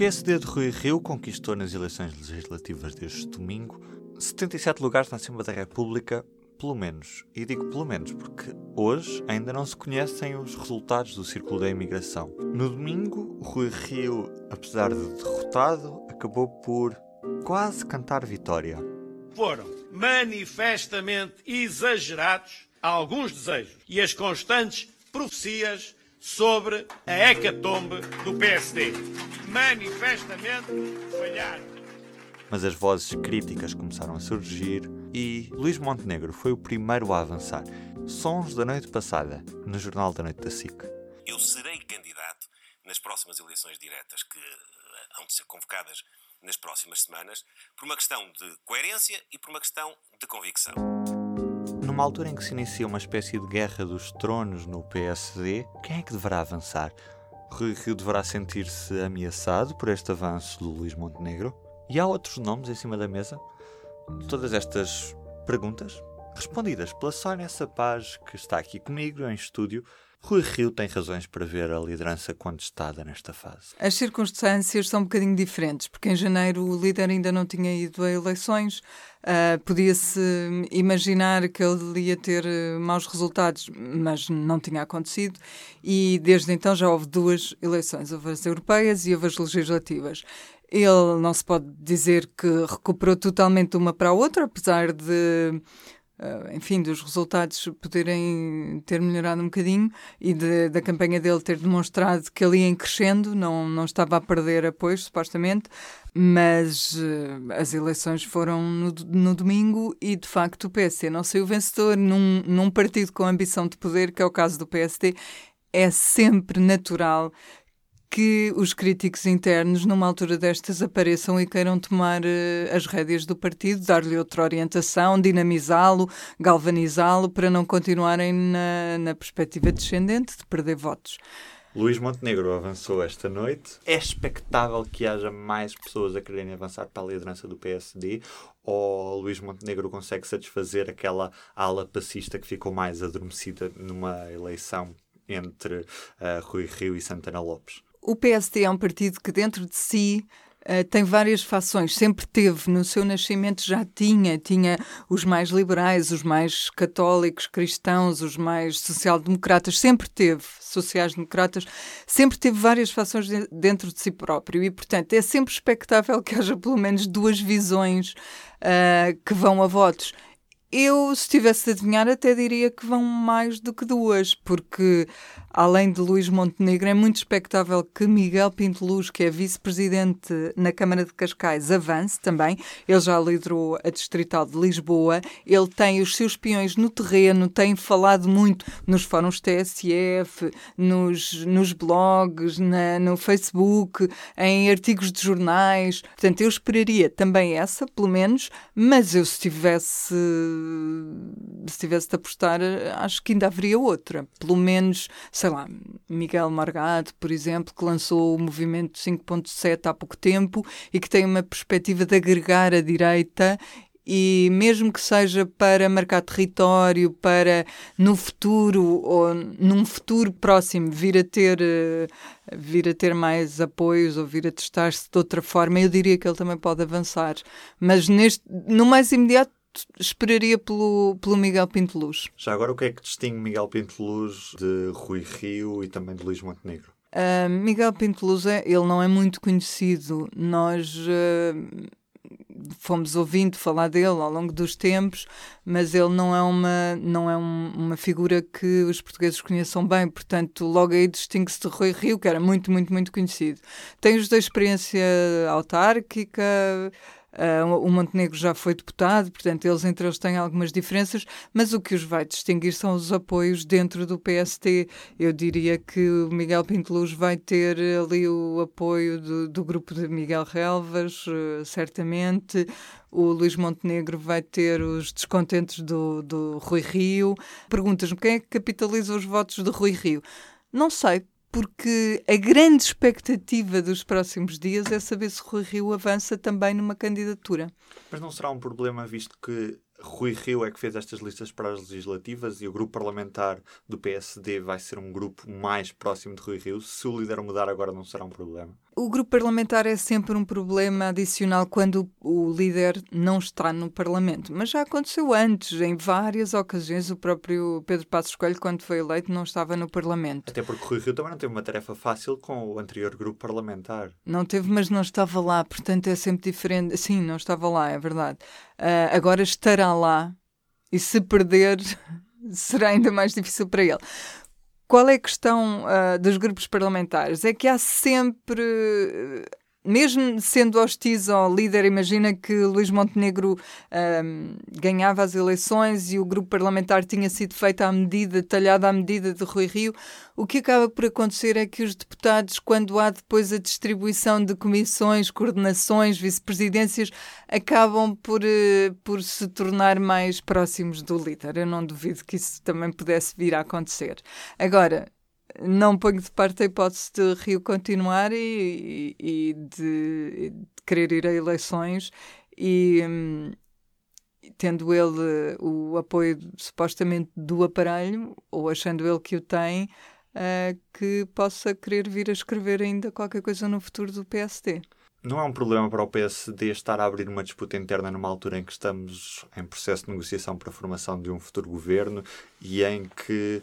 PSD de Rui Rio conquistou nas eleições legislativas deste domingo 77 lugares na Assembleia da República, pelo menos. E digo pelo menos porque hoje ainda não se conhecem os resultados do Círculo da Imigração. No domingo, Rui Rio, apesar de derrotado, acabou por quase cantar vitória. Foram manifestamente exagerados alguns desejos e as constantes profecias sobre a hecatombe do PSD. Manifestamente falharam. Mas as vozes críticas começaram a surgir e Luís Montenegro foi o primeiro a avançar. Sons da noite passada, no Jornal da Noite da SIC. Eu serei candidato nas próximas eleições diretas que eh, hão de ser convocadas nas próximas semanas, por uma questão de coerência e por uma questão de convicção. Numa altura em que se inicia uma espécie de guerra dos tronos no PSD, quem é que deverá avançar? Rui Rio deverá sentir-se ameaçado por este avanço do Luís Montenegro? E há outros nomes em cima da mesa? Todas estas perguntas respondidas pela Sónia Sapaz, que está aqui comigo em estúdio. Rui Rio tem razões para ver a liderança contestada nesta fase. As circunstâncias são um bocadinho diferentes, porque em janeiro o líder ainda não tinha ido a eleições, uh, podia-se imaginar que ele ia ter uh, maus resultados, mas não tinha acontecido, e desde então já houve duas eleições, houve as europeias e houve as legislativas. Ele não se pode dizer que recuperou totalmente uma para a outra, apesar de enfim, dos resultados poderem ter melhorado um bocadinho e de, da campanha dele ter demonstrado que ia em crescendo, não, não estava a perder apoio, supostamente, mas uh, as eleições foram no, no, domingo e, de facto, o PSD não saiu vencedor num, num partido com ambição de poder, que é o caso do PSD. É sempre natural que os críticos internos, numa altura destas, apareçam e queiram tomar uh, as rédeas do partido, dar-lhe outra orientação, dinamizá-lo, galvanizá-lo, para não continuarem na, na perspectiva descendente de perder votos. Luís Montenegro avançou esta noite. É expectável que haja mais pessoas a quererem avançar para a liderança do PSD? Ou Luís Montenegro consegue satisfazer aquela ala passista que ficou mais adormecida numa eleição entre uh, Rui Rio e Santana Lopes? O PSD é um partido que dentro de si Uh, tem várias fações, sempre teve, no seu nascimento já tinha, tinha os mais liberais, os mais católicos, cristãos, os mais social-democratas, sempre teve, sociais-democratas, sempre teve várias fações de, dentro de si próprio. E, portanto, é sempre expectável que haja pelo menos duas visões uh, que vão a votos. Eu, se tivesse de adivinhar, até diria que vão mais do que duas, porque além de Luís Montenegro, é muito expectável que Miguel Pinto Luz, que é vice-presidente na Câmara de Cascais, avance também. Ele já liderou a Distrital de Lisboa, ele tem os seus peões no terreno, tem falado muito nos fóruns TSF, nos, nos blogs, na, no Facebook, em artigos de jornais. Portanto, eu esperaria também essa, pelo menos, mas eu se tivesse se tivesse de apostar, acho que ainda haveria outra. Pelo menos, sei lá, Miguel Margado, por exemplo, que lançou o movimento 5.7 há pouco tempo e que tem uma perspectiva de agregar a direita e mesmo que seja para marcar território, para no futuro ou num futuro próximo vir a ter vir a ter mais apoios ou vir a testar-se de outra forma, eu diria que ele também pode avançar. Mas neste, no mais imediato esperaria pelo, pelo Miguel Pinto Luz. Já agora, o que é que distingue Miguel Pinto Luz de Rui Rio e também de Luís Montenegro? Uh, Miguel Pinto Luz, é, ele não é muito conhecido. Nós uh, fomos ouvindo falar dele ao longo dos tempos, mas ele não é uma, não é um, uma figura que os portugueses conheçam bem. Portanto, logo aí distingue-se de Rui Rio, que era muito, muito, muito conhecido. Tem os da experiência autárquica Uh, o Montenegro já foi deputado, portanto, eles entre eles têm algumas diferenças, mas o que os vai distinguir são os apoios dentro do PST. Eu diria que o Miguel Pinto Luz vai ter ali o apoio do, do grupo de Miguel Relvas, uh, certamente. O Luís Montenegro vai ter os descontentes do, do Rui Rio. Perguntas-me quem é que capitaliza os votos do Rui Rio? Não sei, porque a grande expectativa dos próximos dias é saber se Rui Rio avança também numa candidatura. Mas não será um problema, visto que Rui Rio é que fez estas listas para as legislativas e o grupo parlamentar do PSD vai ser um grupo mais próximo de Rui Rio? Se o líder mudar agora, não será um problema? O grupo parlamentar é sempre um problema adicional quando o líder não está no Parlamento. Mas já aconteceu antes, em várias ocasiões. O próprio Pedro Passos Coelho, quando foi eleito, não estava no Parlamento. Até porque o Rui Rio também não teve uma tarefa fácil com o anterior grupo parlamentar. Não teve, mas não estava lá. Portanto, é sempre diferente. Sim, não estava lá, é verdade. Uh, agora estará lá. E se perder, será ainda mais difícil para ele. Qual é a questão uh, dos grupos parlamentares? É que há sempre mesmo sendo hostis ao líder, imagina que Luís Montenegro um, ganhava as eleições e o grupo parlamentar tinha sido feito à medida, talhado à medida de Rui Rio, o que acaba por acontecer é que os deputados, quando há depois a distribuição de comissões, coordenações, vice-presidências, acabam por, uh, por se tornar mais próximos do líder. Eu não duvido que isso também pudesse vir a acontecer. Agora, não ponho de parte a hipótese de Rio continuar e, e, de, de, querer ir a eleições e hum, tendo ele o apoio supostamente do aparelho, ou achando ele que o tem, uh, que possa querer vir a escrever ainda qualquer coisa no futuro do PSD. Não é um problema para o PSD estar a abrir uma disputa interna numa altura em que estamos em processo de negociação para a formação de um futuro governo e em que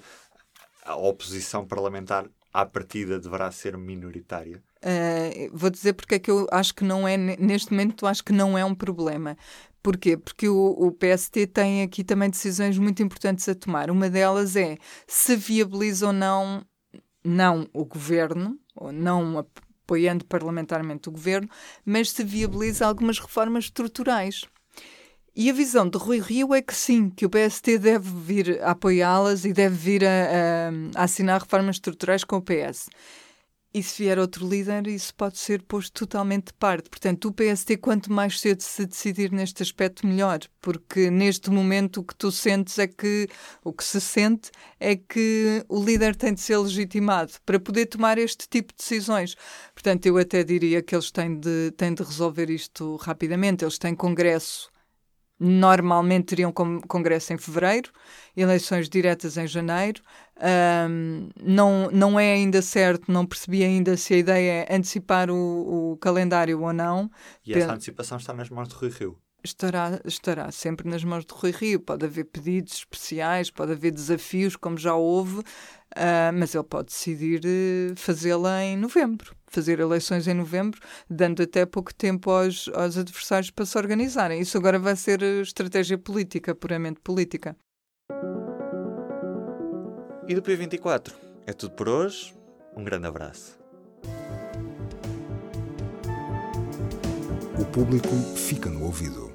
a oposição parlamentar à partida deverá ser minoritária? Uh, vou dizer porque é que eu acho que não é, neste momento, acho que não é um problema. Porquê? Porque o, o PST tem aqui também decisões muito importantes a tomar. Uma delas é se viabiliza ou não, não o governo, ou não apoiando parlamentarmente o governo, mas se viabiliza algumas reformas estruturais. E a visão de Rui Rio é que sim, que o PST deve vir a apoiá-las e deve vir a, a, a, assinar reformas estruturais com o PS. E se vier outro líder, isso pode ser posto totalmente de parte. Portanto, o PST, quanto mais cedo se decidir neste aspecto, melhor. Porque neste momento o que tu sentes é que, o que se sente é que o líder tem de ser legitimado para poder tomar este tipo de decisões. Portanto, eu até diria que eles têm de, têm de resolver isto rapidamente. Eles têm congresso normalmente teriam congresso em fevereiro, eleições diretas em janeiro. Um, não, não é ainda certo, não percebi ainda se a ideia é antecipar o, o calendário ou não. E essa antecipação está nas mãos de Rui Rio? Estará, estará sempre nas mãos de Rui Rio. Pode haver pedidos especiais, pode haver desafios, como já houve, uh, mas ele pode decidir uh, fazê-la em novembro fazer eleições em novembro, dando até pouco tempo aos, aos adversários para se organizarem. Isso agora vai ser estratégia política, puramente política. E do P24? É tudo por hoje. Um grande abraço. O público fica no ouvido.